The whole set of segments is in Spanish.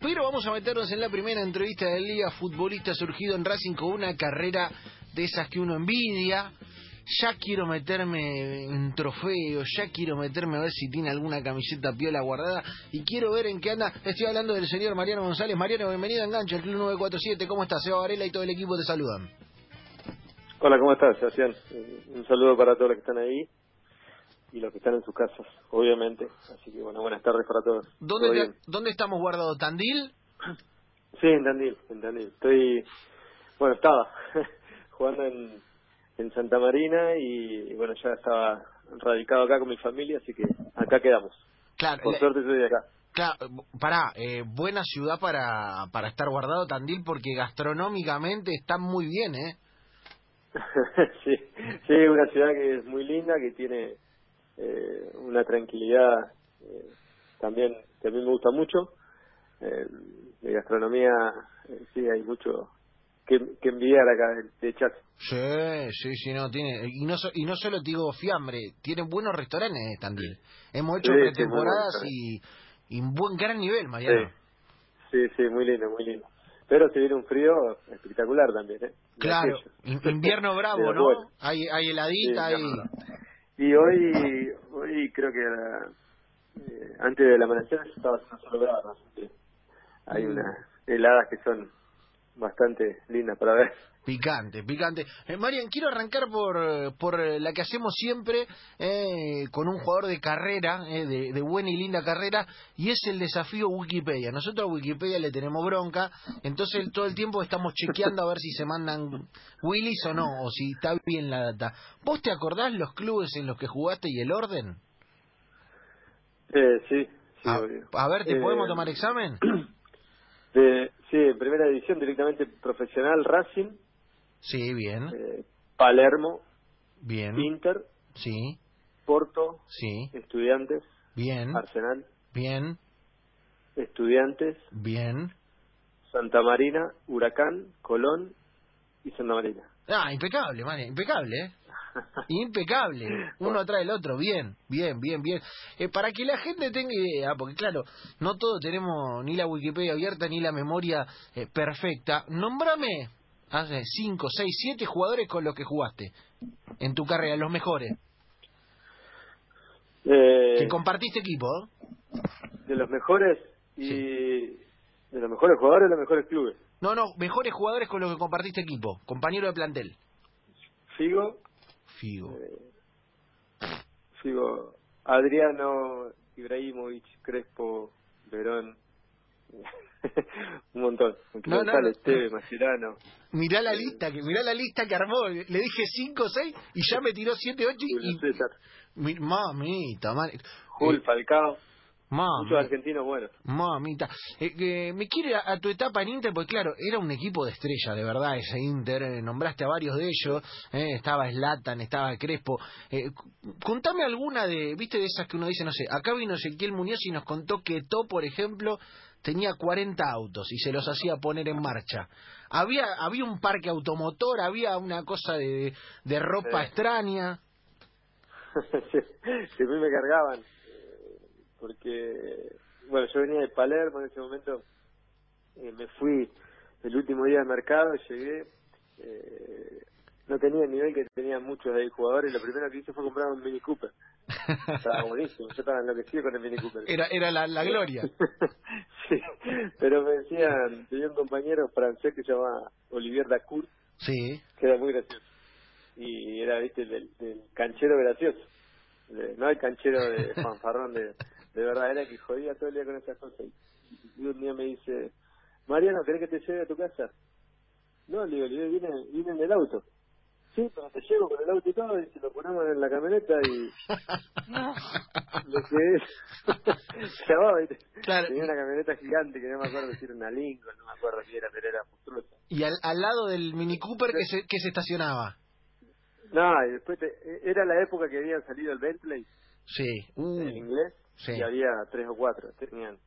Pero vamos a meternos en la primera entrevista del día. Futbolista surgido en Racing con una carrera de esas que uno envidia. Ya quiero meterme en trofeos, ya quiero meterme a ver si tiene alguna camiseta piola guardada y quiero ver en qué anda. Estoy hablando del señor Mariano González. Mariano, bienvenido a Engancho, el Club 947. ¿Cómo estás? Seba Varela y todo el equipo te saludan. Hola, ¿cómo estás, Sebastián? Un saludo para todos los que están ahí y los que están en sus casas, obviamente. Así que, bueno, buenas tardes para todos. ¿Dónde, ¿dónde estamos guardados? ¿Tandil? Sí, en Tandil, en Tandil. Estoy, bueno, estaba jugando en, en Santa Marina y, bueno, ya estaba radicado acá con mi familia, así que acá quedamos. Claro. Por suerte estoy de acá. Claro, pará, eh, buena ciudad para, para estar guardado Tandil porque gastronómicamente está muy bien, ¿eh? sí, sí, una ciudad que es muy linda, que tiene eh, una tranquilidad eh, también que a mí me gusta mucho. Eh, de gastronomía, eh, sí, hay mucho que, que enviar acá de chat. Sí, sí, sí, no, tiene, y no, y no solo te digo fiambre, tienen buenos restaurantes también. Hemos hecho Sí, pretemporadas y, y un buen gran nivel, Mariano. Sí, sí, muy lindo, muy lindo. Pero se viene un frío espectacular también, ¿eh? Claro, De invierno bravo, ¿no? Hay, hay heladita, hay... Y hoy, hoy creo que era, eh, antes del amanecer estaba haciendo solo que hay Mm. unas heladas que son bastante lindas para ver. Picante, picante. Eh, Marian, quiero arrancar por, eh, por eh, la que hacemos siempre eh, con un jugador de carrera, eh, de, de buena y linda carrera, y es el desafío Wikipedia. Nosotros a Wikipedia le tenemos bronca, entonces todo el tiempo estamos chequeando a ver si se mandan Willys o no, o si está bien la data. ¿Vos te acordás los clubes en los que jugaste y el orden? Eh, sí, sí, a, obvio. a ver, ¿te podemos tomar examen? De, sí, en primera división directamente profesional Racing, Sí, bien, eh, Palermo, bien, Inter, sí, Porto, sí, Estudiantes, bien, Arsenal, bien, Estudiantes, bien. Santa Marina, Huracán, Colón y Santa Marina. Ah, impecable, man, impecable, ¿eh? Impecable, uno atrás del otro, bien, bien, bien, bien. Eh, para que la gente tenga idea, porque claro, no todos tenemos ni la Wikipedia abierta ni la memoria eh, perfecta, nombrame hace 5, 6, 7 jugadores con los que jugaste en tu carrera, los mejores, Eh, que compartiste equipo, de los mejores y de los mejores jugadores de los mejores clubes. No, no, mejores jugadores con los que compartiste equipo, compañero de plantel. Figo, Figo. eh, Figo, Adriano, Ibrahimovic, Crespo, Verón, un montón. No, no, no. Teve. Mirá la lista, que mirá la lista que armó. Le dije 5, 6 y ya me tiró 7, 8 y... Mamita, man- Jul, eh, Falcao, muchos argentinos buenos. mamita. Eh, me quiere a, a tu etapa en Inter, porque claro, era un equipo de estrella, de verdad, ese Inter. eh, nombraste a varios de ellos. eh, estaba Slatan, estaba Crespo. Eh, contame alguna de, viste, de esas que uno dice, no sé, acá vino Ezequiel Muñoz y nos contó que To, por ejemplo, tenía 40 autos y se los hacía poner en marcha. Había, había un parque automotor, había una cosa de, de ropa extraña. a mí me cargaban, porque, bueno, yo venía de Palermo en ese momento, eh, me fui el último día del mercado, llegué, eh, no tenía el nivel que tenían muchos de ahí jugadores, lo primero que hice fue comprar un Mini Cooper, estaba buenísimo, yo estaba enloquecido con el Mini Cooper. Era, era la, la gloria. sí, pero me decían, tenía un compañero francés que se llamaba Olivier Dacour, Sí. que era muy gracioso. Y era, viste, del, del canchero gracioso. De- no el canchero de fanfarrón de, de verdad, era que jodía todo el día con esas cosas. Y, y un día me dice, Mariano, ¿querés que te lleve a tu casa? No, le digo, le digo, viene, viene en el auto. Sí, pero te llevo con el auto y todo, y se lo ponemos en la camioneta y lo que es, se va, ¿viste? Claro. Tenía una camioneta gigante que no me acuerdo si era una Lincoln, no me acuerdo si era, pero era monstruosa. Y al, al lado del Mini Cooper que se, que se estacionaba. No, y después te- era la época que habían salido el Bentley, Sí. Uh, el inglés, sí. y había tres o cuatro, tenían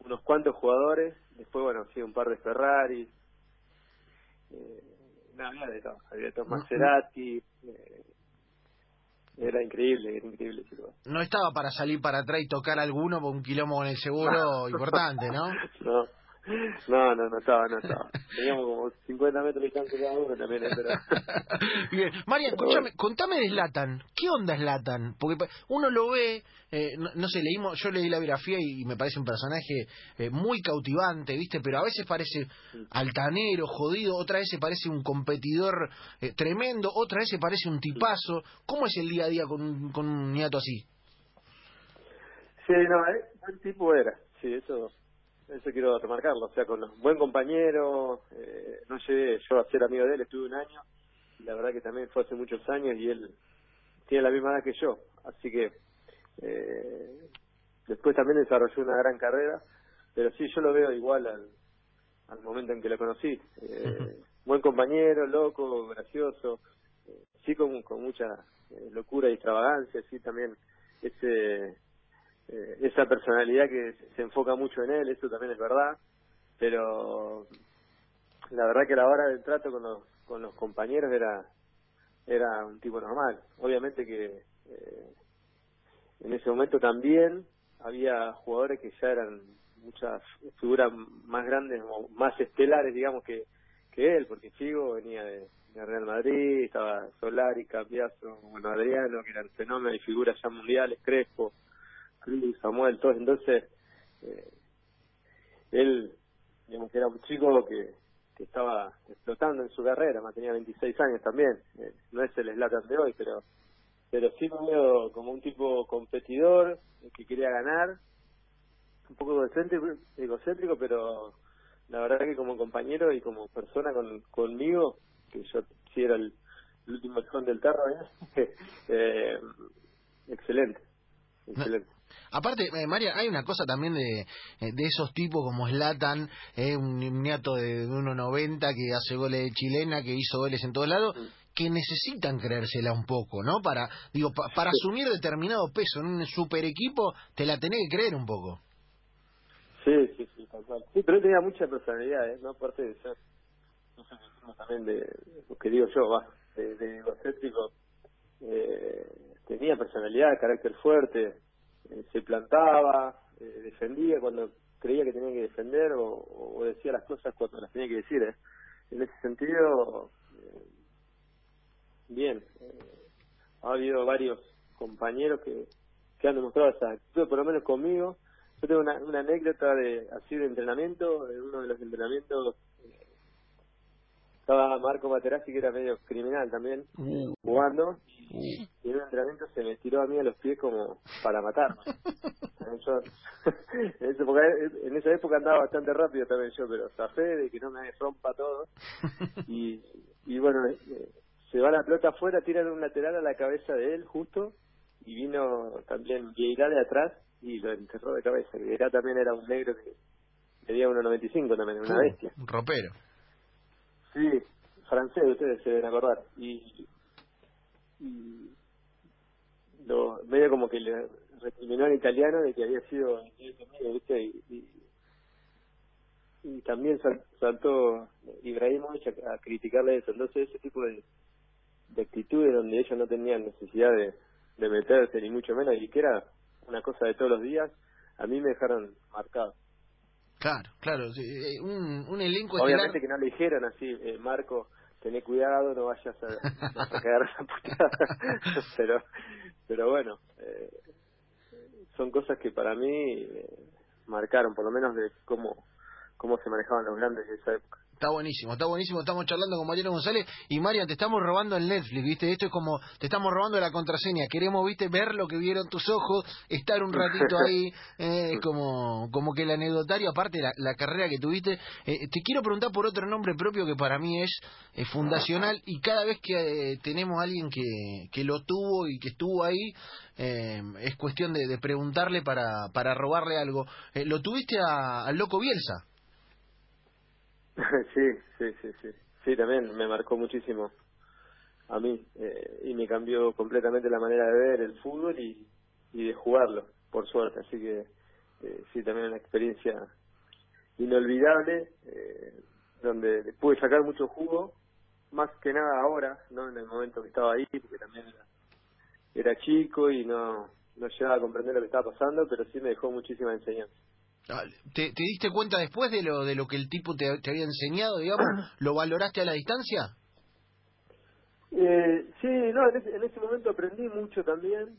unos cuantos jugadores, después, bueno, sí, un par de Ferrari, eh, no, había de todo, había de todo, Maserati, eh, era increíble, era increíble. No estaba para salir para atrás y tocar alguno por un quilombo con el seguro importante, ¿no? No, no, no, no estaba, no estaba. Teníamos como 50 metros de distancia cada uno también. Pero... Bien, María, escúchame, contame de Slatan. ¿Qué onda Slatan? Porque uno lo ve, eh, no, sé, leímos, yo leí la biografía y, me parece un personaje eh, muy cautivante, ¿viste? Pero a veces parece altanero, jodido, otra vez se parece un competidor eh, tremendo, otra vez se parece un tipazo. ¿Cómo es el día a día con un, con un niato así? Sí, no, el tipo era, sí, eso eso quiero remarcarlo, o sea, con un buen compañero, eh, no llegué yo a ser amigo de él, estuve un año, y la verdad que también fue hace muchos años y él tiene la misma edad que yo, así que eh, después también desarrolló una gran carrera, pero sí, yo lo veo igual al, al momento en que lo conocí. Eh, buen compañero, loco, gracioso, eh, sí con, con mucha eh, locura y extravagancia, sí también ese eh, esa personalidad que se enfoca mucho en él, eso también es verdad, pero la verdad que a la hora del trato con los, con los compañeros era, era un tipo normal. Obviamente que eh, en ese momento también había jugadores que ya eran muchas figuras más grandes más estelares, digamos, que, que él, porque Figo venía de, Real Madrid, estaba Solari, Cambiazo, bueno, Adriano, que eran fenómenos y figuras ya mundiales, Crespo, Samuel, todos. Entonces, eh, él, digamos que era un chico que, que estaba explotando en su carrera, más tenía 26 años también. Eh, no es el Slatan de hoy, pero pero sí me veo como un tipo competidor que quería ganar, un poco egocéntrico, egocéntrico pero la verdad que como compañero y como persona con, conmigo, que yo sí era el, último escón del tarro, eh, excelente, excelente. Aparte, eh, María, hay una cosa también de, eh, de esos tipos como Slatan, eh, un niato de 1.90 que hace goles de chilena, que hizo goles en todos lados, que necesitan creérsela un poco, ¿no? Para digo para asumir determinado peso en un super equipo, te la tenés que creer un poco. Sí, sí, sí, tal cual. Sí, pero él tenía mucha personalidad, ¿eh? ¿no? Aparte de ser, no sé, también de lo que digo yo, va, de, de egocéntrico, eh, tenía personalidad, carácter fuerte, eh, se plantaba, eh, defendía cuando creía que tenía que defender o, decía las cosas cuando las tenía que decir. ¿eh? En ese sentido, bien, ha habido varios compañeros que, que han demostrado esa actitud, por lo menos conmigo. Yo tengo una, una anécdota de así de entrenamiento, en uno de los entrenamientos estaba Marco Materazzi que era medio criminal también uh. jugando y, en un entrenamiento se me tiró a mí a los pies como para matarme yo, en, esa época, en esa época andaba bastante rápido también yo pero zafé de que no me rompa todo. Y, y bueno eh, se va la pelota afuera tiran un lateral a la cabeza de él justo y vino también Vieira de atrás y lo enterró de cabeza Vieira también era un negro que medía 1.95 también una uh, bestia. un ropero Sí, francés, ustedes se deben acordar. Y, y lo, medio como que le recriminó al italiano de que había sido ¿viste? Y, y, también saltó Ibrahimovic a, a, criticarle eso. Entonces, ese tipo de, de actitudes donde ellos no tenían necesidad de, de meterse, ni mucho menos, y que era una cosa de todos los días, a mí me dejaron marcado. Claro, claro, eh, un, un elenco Obviamente que no le dijeron así, eh, Marco, tené cuidado, no vayas a, no a esa putada. pero, pero bueno, eh, son cosas que para mí eh, marcaron, por lo menos de cómo, cómo se manejaban los grandes de esa época. Está buenísimo, está buenísimo. Estamos charlando con Mariano González y Marian, te estamos robando el Netflix, ¿viste? Esto es como, te estamos robando la contraseña. Queremos, ¿viste? Ver lo que vieron tus ojos, estar un ratito ahí, eh, como, como que el anecdotario, aparte la, la carrera que tuviste. Eh, te quiero preguntar por otro nombre propio que para mí es fundacional y cada vez que eh, tenemos a alguien que, que lo tuvo y que estuvo ahí, eh, es cuestión de, de, preguntarle para, para robarle algo. ¿Lo tuviste al Loco Bielsa? sí, sí, sí, sí. Sí, también me marcó muchísimo a mí eh, y me cambió completamente la manera de ver el fútbol y, de jugarlo, por suerte. Así que eh, sí, también una experiencia inolvidable eh, donde pude sacar mucho jugo, más que nada ahora, no en el momento que estaba ahí, porque también era era chico y no, no llegaba a comprender lo que estaba pasando, pero sí me dejó muchísima enseñanza. Ah, ¿Te, ¿Te, diste cuenta después de lo de lo que el tipo te, te había enseñado, digamos? ¿Lo valoraste a la distancia? Eh, sí, no, en ese, en ese momento aprendí mucho también.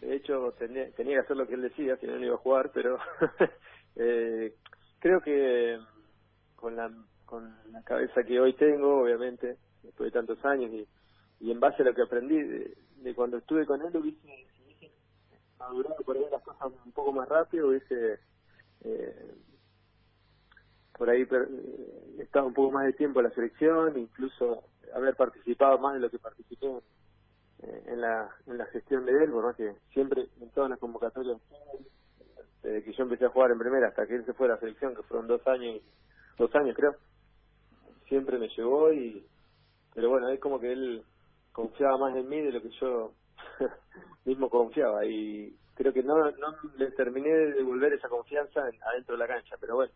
De hecho, tenía, tenía que hacer lo que él decía, si no, no iba a jugar, pero eh, creo que con la, con la cabeza que hoy tengo, obviamente, después de tantos años y, y en base a lo que aprendí de, de cuando estuve con él, hubiese, hubiese madurado por ahí las cosas un poco más rápido, hubiese eh, por ahí eh, estado un poco más de tiempo en la selección, incluso haber participado más de lo que participé eh, en la en la gestión de él, por que siempre en todas las convocatorias, desde que yo empecé a jugar en primera hasta que él se fue a la selección, que fueron dos años, dos años creo, siempre me llevó y, pero bueno, es como que él confiaba más en mí de lo que yo mismo confiaba y creo que no, no le terminé de devolver esa confianza adentro de la cancha, pero bueno,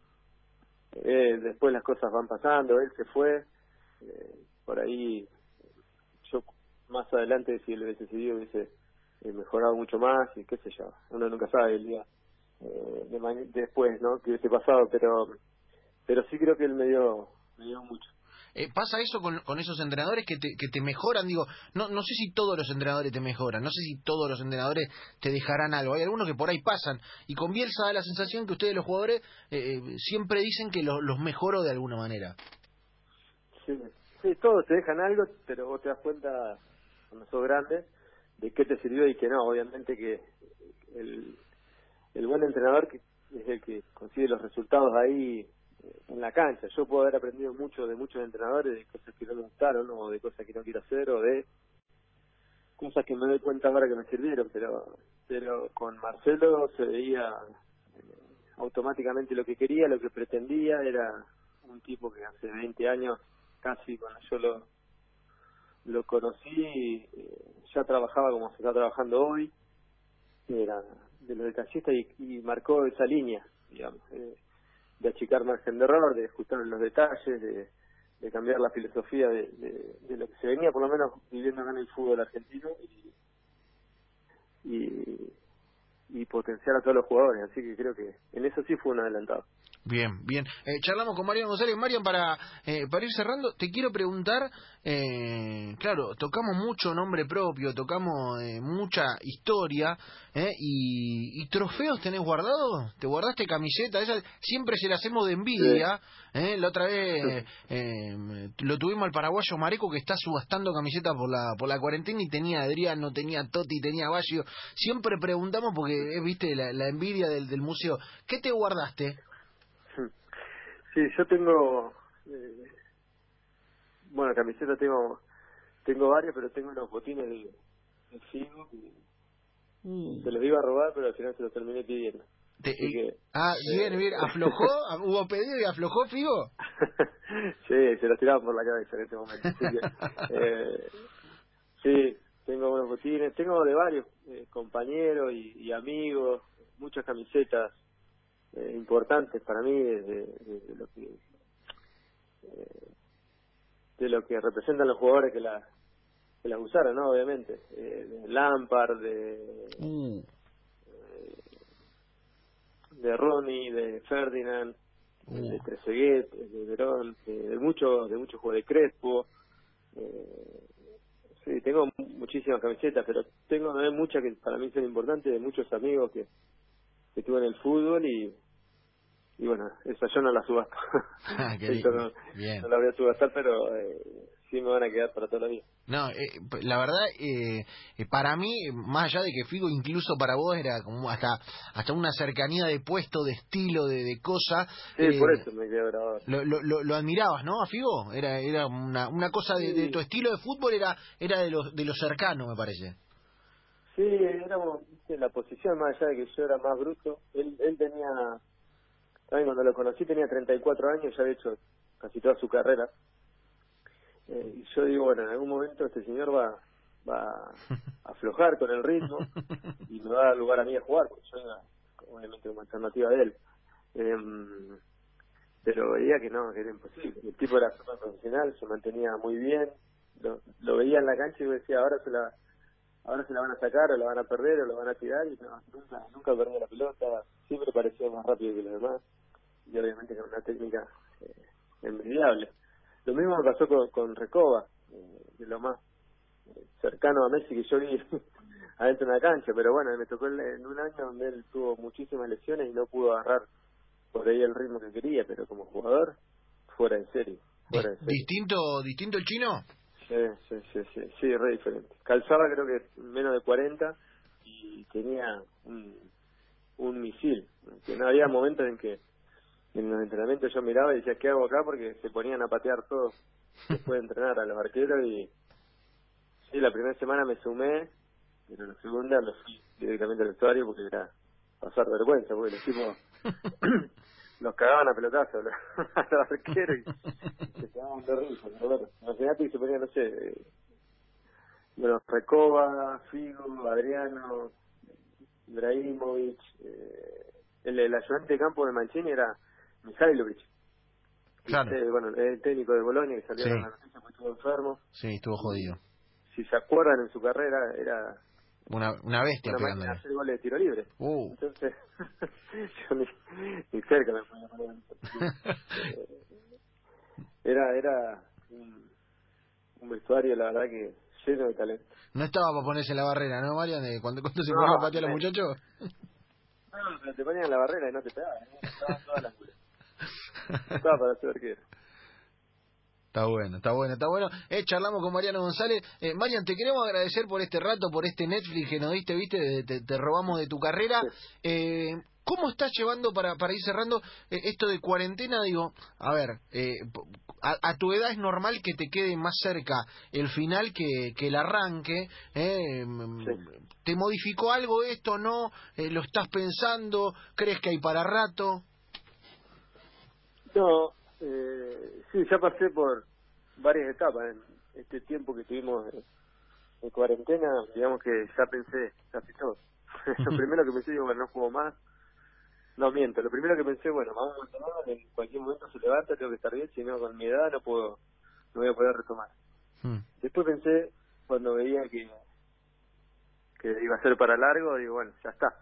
eh, después las cosas van pasando, él se fue, eh, por ahí yo más adelante si él hubiese seguido hubiese eh, mejorado mucho más y qué sé yo, uno nunca sabe el día eh, de después, ¿no? Que hubiese pasado, pero pero sí creo que él me dio me dio mucho. Eh, ¿Pasa eso con, con esos entrenadores que te, que te mejoran? Digo, no, no sé si todos los entrenadores te mejoran, no sé si todos los entrenadores te dejarán algo. Hay algunos que por ahí pasan. Y con da la sensación que ustedes los jugadores eh, siempre dicen que los, los mejoró de alguna manera. Sí, sí, todos te dejan algo, pero vos te das cuenta, cuando sos grande, de qué te sirvió y qué no. Obviamente que el, el buen entrenador que es el que consigue los resultados ahí en la cancha. Yo puedo haber aprendido mucho de muchos entrenadores, de cosas que no me gustaron, o de cosas que no quiero hacer, o de cosas que me doy cuenta ahora que me sirvieron, pero pero con Marcelo se veía eh, automáticamente lo que quería, lo que pretendía, era un tipo que hace 20 años, casi cuando yo lo, lo conocí, eh, ya trabajaba como se está trabajando hoy, era de los detallistas y, y marcó esa línea, digamos. Eh, de achicar margen de error, de ajustar los detalles, de, de cambiar la filosofía de, de, lo que se venía por lo menos viviendo acá en el fútbol argentino y, y, y potenciar a todos los jugadores. Así que creo que en eso sí fue un adelantado. Bien, bien. Eh, charlamos con Marian González. Marian, para, eh, para ir cerrando, te quiero preguntar, eh, claro, tocamos mucho nombre propio, tocamos eh, mucha historia, eh, y, y, trofeos tenés guardados? ¿Te guardaste camiseta? Esa, siempre se la hacemos de envidia. Eh, la otra vez eh, lo tuvimos al paraguayo Mareco que está subastando camisetas por la, por la cuarentena y tenía Adriano, tenía Totti, tenía Baggio. Siempre preguntamos porque, viste, la, la envidia del, del museo. ¿Qué te guardaste? Sí, yo tengo, eh, bueno, camisetas tengo, tengo varias, pero tengo unos botines de, de Figo mm. se los iba a robar, pero al final se los terminé pidiendo. Te, que, ah, bien, eh, bien, ¿aflojó? ¿Hubo pedido y aflojó Figo? sí, se los tiraba por la cabeza en ese momento. Así que, eh, sí, tengo unos botines, tengo de varios eh, compañeros y, y amigos, muchas camisetas eh, importantes para mí de, de, lo que eh, de lo que representan los jugadores que la que las usaron no obviamente eh, de Lampard de mm. de Ronnie de Ferdinand mm. de Trezeguet de Verón de, muchos de muchos jugadores de Crespo sí tengo muchísimas camisetas pero tengo muchas que para mí son importantes de muchos amigos que que tuve en el fútbol y y bueno, esa yo no la subasto. Ah, no, no, la voy a subastar, pero eh, sí me van a quedar para toda la vida. No, eh, la verdad, eh, eh, para mí, más allá de que Figo incluso para vos era como hasta hasta una cercanía de puesto, de estilo, de, de cosa. Sí, por eso me quedé grabado. Lo, lo, lo, admirabas, ¿no? A Figo era era una, una cosa de, de, tu estilo de fútbol, era era de lo, de lo cercano, me parece. Sí, éramos en la posición, más allá de que yo era más bruto, él, él tenía también cuando lo conocí tenía 34 años, ya había hecho casi toda su carrera. Eh, y yo digo, bueno, en algún momento este señor va, va a aflojar con el ritmo y me va a dar lugar a mí a jugar, porque yo era obviamente como alternativa de él. Eh, pero veía que no, que era imposible. El tipo era súper profesional, se mantenía muy bien, lo, lo veía en la cancha y decía, ahora se la ahora se la van a sacar o la van a perder o la van a tirar y no, nunca, nunca perdía la pelota, siempre parecía más rápido que los demás y obviamente con una técnica eh, envidiable. Lo mismo me pasó con, con Recoba, eh, de lo más eh, cercano a Messi que yo vi adentro de una cancha, pero bueno, me tocó en un año donde él tuvo muchísimas lesiones y no pudo agarrar por ahí el ritmo que quería, pero como jugador, fuera en serio. Fuera en serio. ¿Distinto, ¿Distinto el chino? Sí, sí, sí, sí, sí, re diferente. Calzaba creo que menos de 40 y tenía un, un misil. Que no había momentos en que en los entrenamientos yo miraba y decía, ¿qué hago acá? Porque se ponían a patear todos después de entrenar a los arqueros y sí, la primera semana me sumé, pero la segunda me fui directamente al vestuario porque era pasar vergüenza, porque los tipos los cagaban a pelotazos a los arqueros y se quedaban de risa. Imagínate que se ponían, no sé, eh, bueno, Recoba, Figo, Adriano, Ibrahimovic, eh, el, el ayudante de campo de Mancini era Mihailovic. Claro. Este, bueno, el técnico de Bolonia que salió Sí. en la noticia porque estuvo enfermo. Sí, estuvo jodido. Si se acuerdan en su carrera, era Una, una bestia una de pegándole. hacer goles de tiro libre. Uh. Entonces, yo ni, ni cerca me poner. Eh, Era, era un, un vestuario, la verdad, que lleno de talento. No estaba para ponerse en la barrera, ¿no, Marian? De Cuando, cuando se No, ponía a patear a los muchachos. No, pero te ponían en la barrera y no te pegaban. ¿eh? Estaban todas las culas. Estaba para ser arquero. Está bueno, está bueno, está bueno. Eh, charlamos con Mariano González. Eh, Marian, te queremos agradecer por este rato, por este Netflix que nos diste, viste, de- te, te robamos de tu carrera. Eh, ¿Cómo estás llevando, para, para ir cerrando, eh, esto de cuarentena? Digo, a ver, eh, a, a tu edad es normal que te quede más cerca el final que, que el arranque. eh, mm, Sí. ¿Te modificó algo esto, no? ¿Lo estás pensando? ¿Crees que hay para rato? No, eh, sí, ya pasé por varias etapas en este tiempo que tuvimos en, en cuarentena, digamos que ya pensé casi todo. lo primero que pensé, digo, bueno, no juego más. No miento, lo primero que pensé, bueno, vamos a mantener, en cualquier momento se levanta, tengo que estar bien, si no con mi edad no puedo, no voy a poder retomar. Mm. Después pensé, cuando veía que, que iba a ser para largo, digo, bueno, ya está.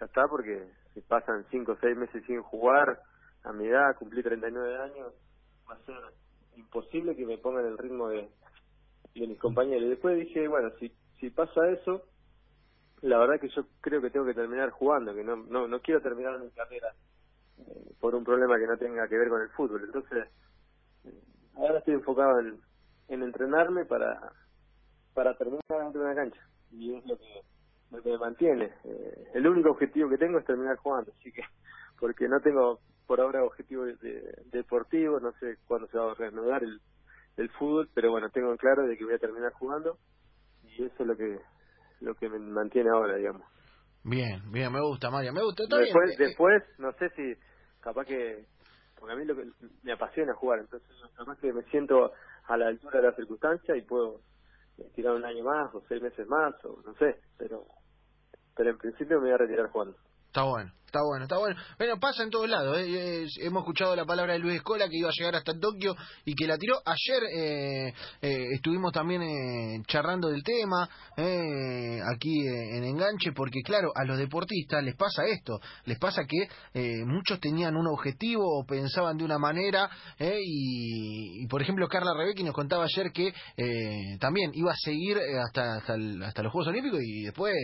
Ya está porque si pasan 5 o 6 meses sin jugar, a mi edad, cumplí 39 años, va a ser imposible que me pongan el ritmo de, de mis compañeros. Y después dije, bueno, si, si pasa eso, la verdad que yo creo que tengo que terminar jugando, que no, no, no quiero terminar mi carrera eh, por un problema que no tenga que ver con el fútbol. Entonces, ahora estoy enfocado en, en entrenarme para, para terminar dentro de una cancha. Y es lo que, lo que me mantiene. Eh, el único objetivo que tengo es terminar jugando, así que, porque no tengo por ahora objetivo de, de- deportivo, no sé cuándo se va a reanudar el, el fútbol, pero bueno, tengo en claro de que voy a terminar jugando y eso es lo que lo que me mantiene ahora, digamos. Bien, bien, me gusta, Marian, me gusta. Está Después, bien. eh, después, no sé si capaz que, porque a mí lo que me apasiona jugar, entonces capaz que me siento a la altura de la circunstancia y puedo eh, tirar un año más o seis meses más o no sé, pero pero en principio me voy a retirar jugando. Está bueno, está bueno, está bueno. Bueno, pasa en todos lados. ¿eh? Hemos escuchado la palabra de Luis Escola que iba a llegar hasta Tokio y que la tiró. Ayer eh, eh, estuvimos también eh, charlando del tema eh, aquí eh, en Enganche porque, claro, a los deportistas les pasa esto. Les pasa que muchos tenían un objetivo o pensaban de una manera y, y, por ejemplo, Carla Rebecki nos contaba ayer que también iba a seguir hasta, hasta, hasta los Juegos Olímpicos y después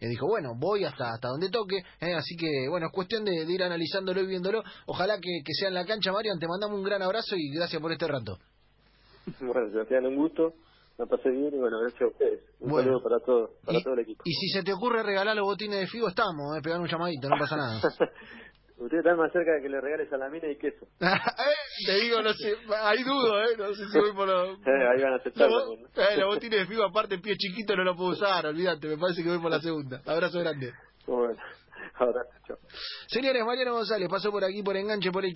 dijo, bueno, voy hasta, hasta donde toque. así que, bueno, es cuestión de, de ir analizándolo y viéndolo. Ojalá que, que sea en la cancha, Marian. Te mandamos un gran abrazo y gracias por este rato. Bueno, Sebastián, un gusto, la pasé bien y bueno, gracias a ustedes. Un Bueno. saludo para todo, para y, todo el equipo. y si se te ocurre regalar los botines de Figo, estamos, eh, pegar un llamadito, no pasa nada. Ustedes están más cerca de que le regales a la mina y queso. Eh, te digo, no sé, hay dudo, ¿eh? No sé si voy por los... Eh, ahí van a aceptar Los, también, ¿no? eh, los botines de Figo, aparte, pie chiquito no lo puedo usar, olvídate, me parece que voy por la segunda. Abrazo grande. Bueno, abrazo, chao. Señores, Mariano González pasó por aquí por enganche por el